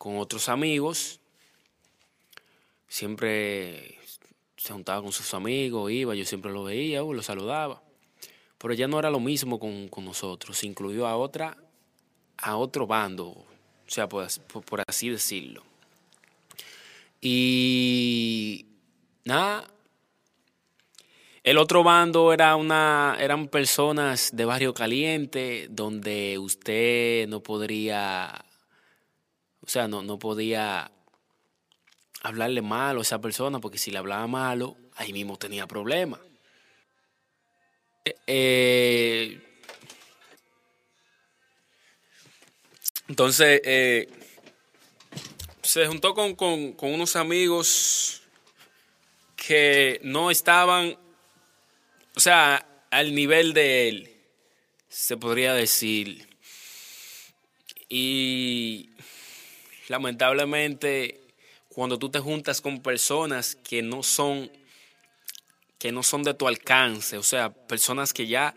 con otros amigos. Siempre se juntaba con sus amigos, iba, yo siempre lo veía, uh, lo saludaba. Pero ya no era lo mismo con, con nosotros, se incluyó a otra, a otro bando, o sea, por, por así decirlo. Y nada, el otro bando era una, eran personas de barrio caliente donde usted no podría, o sea, no, no podía hablarle malo a esa persona porque si le hablaba malo, ahí mismo tenía problemas. Eh, eh, entonces, eh, se juntó con, con, con unos amigos que no estaban o sea, al nivel de él, se podría decir. Y lamentablemente, cuando tú te juntas con personas que no son que no son de tu alcance, o sea, personas que ya